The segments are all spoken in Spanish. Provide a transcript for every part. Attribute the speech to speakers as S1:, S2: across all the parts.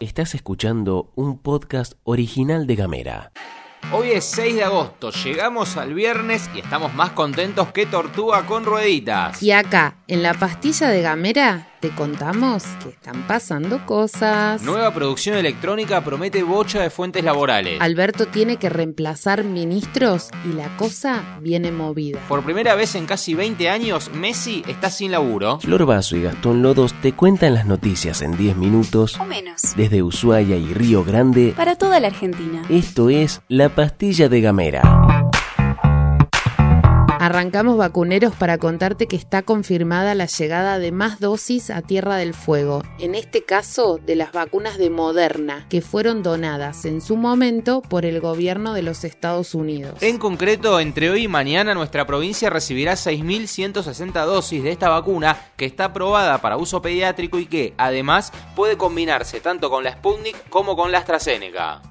S1: Estás escuchando un podcast original de Gamera.
S2: Hoy es 6 de agosto, llegamos al viernes y estamos más contentos que tortuga con rueditas.
S3: Y acá, en la pastilla de Gamera, te contamos que están pasando cosas.
S2: Nueva producción electrónica promete bocha de fuentes laborales.
S3: Alberto tiene que reemplazar ministros y la cosa viene movida.
S2: Por primera vez en casi 20 años, Messi está sin laburo.
S1: Flor Vaso y Gastón Lodos te cuentan las noticias en 10 minutos
S4: O menos.
S1: desde Ushuaia y Río Grande.
S4: Para toda la Argentina.
S1: Esto es La Pastilla de Gamera.
S3: Arrancamos vacuneros para contarte que está confirmada la llegada de más dosis a Tierra del Fuego, en este caso de las vacunas de Moderna, que fueron donadas en su momento por el gobierno de los Estados Unidos.
S2: En concreto, entre hoy y mañana nuestra provincia recibirá 6.160 dosis de esta vacuna que está aprobada para uso pediátrico y que, además, puede combinarse tanto con la Sputnik como con la AstraZeneca.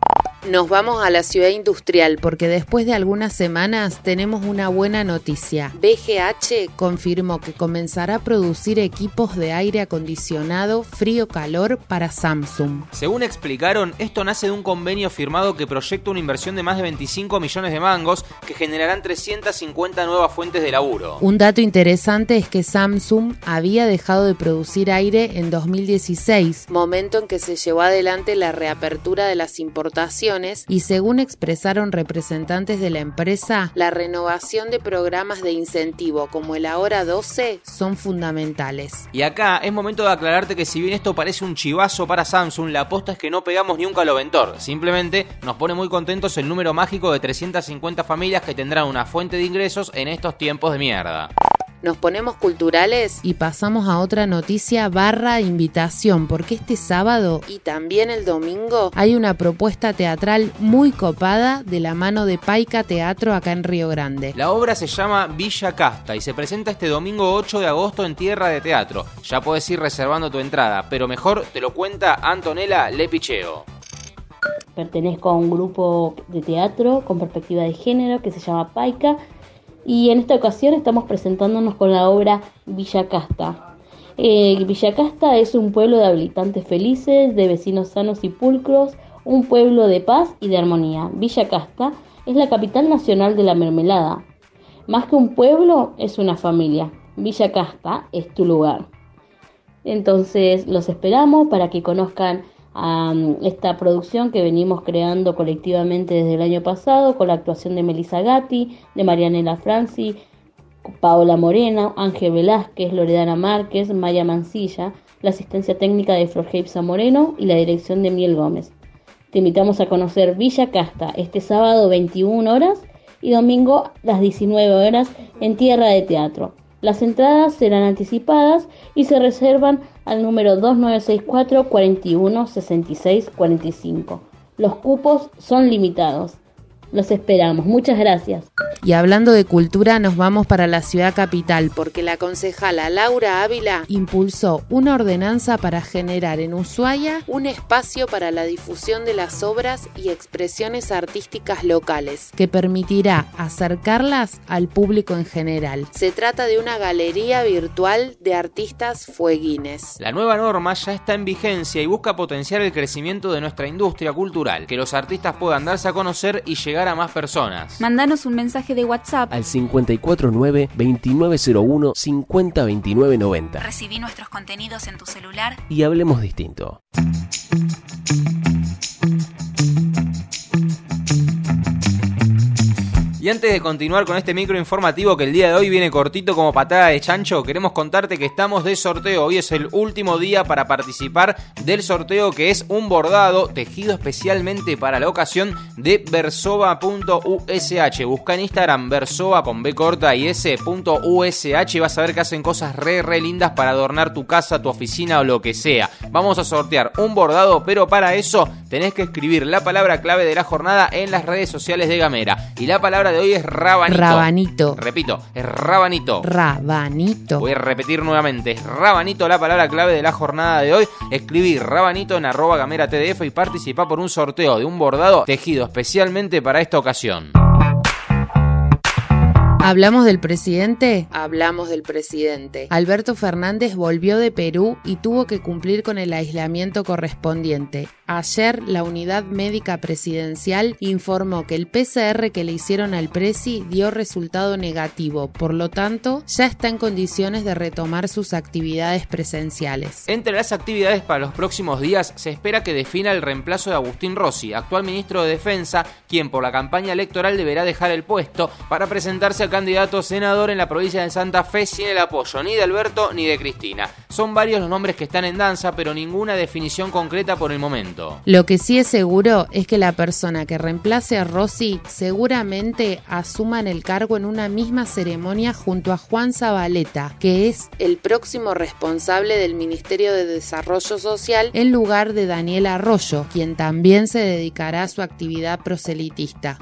S3: Nos vamos a la ciudad industrial porque después de algunas semanas tenemos una buena noticia. BGH confirmó que comenzará a producir equipos de aire acondicionado frío-calor para Samsung.
S2: Según explicaron, esto nace de un convenio firmado que proyecta una inversión de más de 25 millones de mangos que generarán 350 nuevas fuentes de laburo.
S3: Un dato interesante es que Samsung había dejado de producir aire en 2016, momento en que se llevó adelante la reapertura de las importaciones y según expresaron representantes de la empresa, la renovación de programas de incentivo como el Ahora 12 son fundamentales.
S2: Y acá es momento de aclararte que si bien esto parece un chivazo para Samsung, la aposta es que no pegamos ni un caloventor. Simplemente nos pone muy contentos el número mágico de 350 familias que tendrán una fuente de ingresos en estos tiempos de mierda.
S3: Nos ponemos culturales y pasamos a otra noticia barra invitación, porque este sábado y también el domingo hay una propuesta teatral muy copada de la mano de Paica Teatro acá en Río Grande.
S2: La obra se llama Villa Casta y se presenta este domingo 8 de agosto en Tierra de Teatro. Ya puedes ir reservando tu entrada, pero mejor te lo cuenta Antonella Lepicheo.
S5: Pertenezco a un grupo de teatro con perspectiva de género que se llama Paica y en esta ocasión estamos presentándonos con la obra Villa Casta. Eh, Villa Casta es un pueblo de habitantes felices, de vecinos sanos y pulcros, un pueblo de paz y de armonía. Villa Casta es la capital nacional de la mermelada. Más que un pueblo, es una familia. Villa Casta es tu lugar. Entonces los esperamos para que conozcan a esta producción que venimos creando colectivamente desde el año pasado con la actuación de Melissa Gatti, de Marianela Franci, Paola Moreno, Ángel Velázquez, Loredana Márquez, Maya Mancilla, la asistencia técnica de Flor Heipsa Moreno y la dirección de Miel Gómez. Te invitamos a conocer Villa Casta este sábado 21 horas y domingo las 19 horas en Tierra de Teatro. Las entradas serán anticipadas y se reservan al número 2964 41 66 45. Los cupos son limitados. Los esperamos. Muchas gracias.
S3: Y hablando de cultura, nos vamos para la ciudad capital porque la concejala Laura Ávila impulsó una ordenanza para generar en Ushuaia un espacio para la difusión de las obras y expresiones artísticas locales que permitirá acercarlas al público en general. Se trata de una galería virtual de artistas fueguines.
S2: La nueva norma ya está en vigencia y busca potenciar el crecimiento de nuestra industria cultural, que los artistas puedan darse a conocer y llegar a más personas.
S4: Mandanos un mensaje de WhatsApp.
S1: Al 549-2901 502990
S4: Recibí nuestros contenidos en tu celular.
S1: y hablemos distinto.
S2: Antes de continuar con este micro informativo que el día de hoy viene cortito como patada de chancho, queremos contarte que estamos de sorteo. Hoy es el último día para participar del sorteo que es un bordado tejido especialmente para la ocasión de versoba.ush. Busca en Instagram versoba con B corta y s.ush y vas a ver que hacen cosas re re lindas para adornar tu casa, tu oficina o lo que sea. Vamos a sortear un bordado, pero para eso tenés que escribir la palabra clave de la jornada en las redes sociales de Gamera. Y la palabra de hoy es rabanito.
S3: Rabanito.
S2: Repito, es rabanito.
S3: Rabanito.
S2: Voy a repetir nuevamente, es rabanito la palabra clave de la jornada de hoy. Escribir rabanito en arroba gamera tdf y participar por un sorteo de un bordado tejido especialmente para esta ocasión.
S3: ¿Hablamos del presidente? Hablamos del presidente. Alberto Fernández volvió de Perú y tuvo que cumplir con el aislamiento correspondiente. Ayer, la unidad médica presidencial informó que el PCR que le hicieron al presi dio resultado negativo, por lo tanto, ya está en condiciones de retomar sus actividades presenciales.
S2: Entre las actividades para los próximos días se espera que defina el reemplazo de Agustín Rossi, actual ministro de Defensa, quien por la campaña electoral deberá dejar el puesto para presentarse a candidato senador en la provincia de Santa Fe sin el apoyo ni de Alberto ni de Cristina. Son varios los nombres que están en danza, pero ninguna definición concreta por el momento.
S3: Lo que sí es seguro es que la persona que reemplace a Rossi seguramente asuma en el cargo en una misma ceremonia junto a Juan Zabaleta, que es el próximo responsable del Ministerio de Desarrollo Social en lugar de Daniel Arroyo, quien también se dedicará a su actividad proselitista.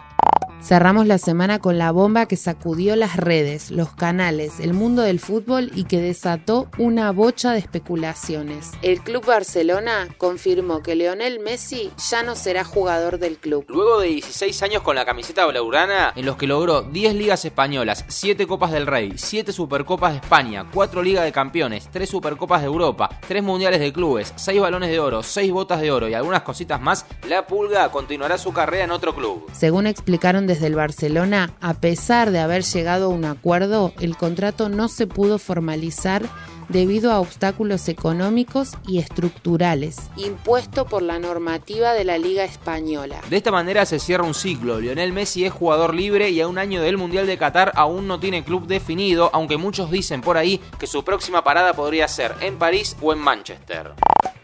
S3: Cerramos la semana con la bomba que sacudió las redes, los canales, el mundo del fútbol y que desató una bocha de especulaciones. El Club Barcelona confirmó que Leonel Messi ya no será jugador del club.
S2: Luego de 16 años con la camiseta blaugrana, en los que logró 10 ligas españolas, 7 Copas del Rey, 7 Supercopas de España, 4 Ligas de Campeones, 3 Supercopas de Europa, 3 Mundiales de Clubes, 6 Balones de Oro, 6 Botas de Oro y algunas cositas más, la Pulga continuará su carrera en otro club.
S3: Según explicaron desde el Barcelona, a pesar de haber llegado a un acuerdo, el contrato no se pudo formalizar debido a obstáculos económicos y estructurales, impuesto por la normativa de la Liga Española.
S2: De esta manera se cierra un ciclo. Lionel Messi es jugador libre y a un año del Mundial de Qatar aún no tiene club definido, aunque muchos dicen por ahí que su próxima parada podría ser en París o en Manchester.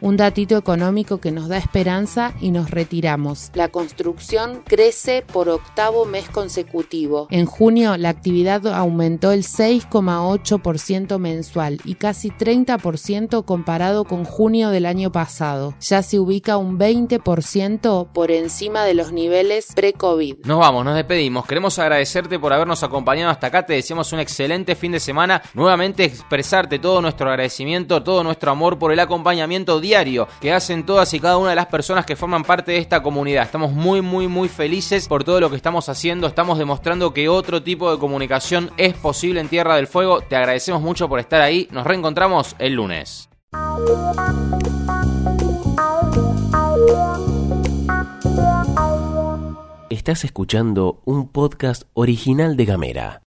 S3: Un datito económico que nos da esperanza y nos retiramos. La construcción crece por octavo mes consecutivo. En junio la actividad aumentó el 6,8% mensual y casi 30% comparado con junio del año pasado. Ya se ubica un 20% por encima de los niveles pre-COVID.
S2: Nos vamos, nos despedimos. Queremos agradecerte por habernos acompañado hasta acá. Te deseamos un excelente fin de semana. Nuevamente expresarte todo nuestro agradecimiento, todo nuestro amor por el acompañamiento diario que hacen todas y cada una de las personas que forman parte de esta comunidad. Estamos muy, muy, muy felices por todo lo que estamos haciendo. Estamos demostrando que otro tipo de comunicación es posible en Tierra del Fuego. Te agradecemos mucho por estar ahí. Nos reencontramos el lunes.
S1: Estás escuchando un podcast original de Gamera.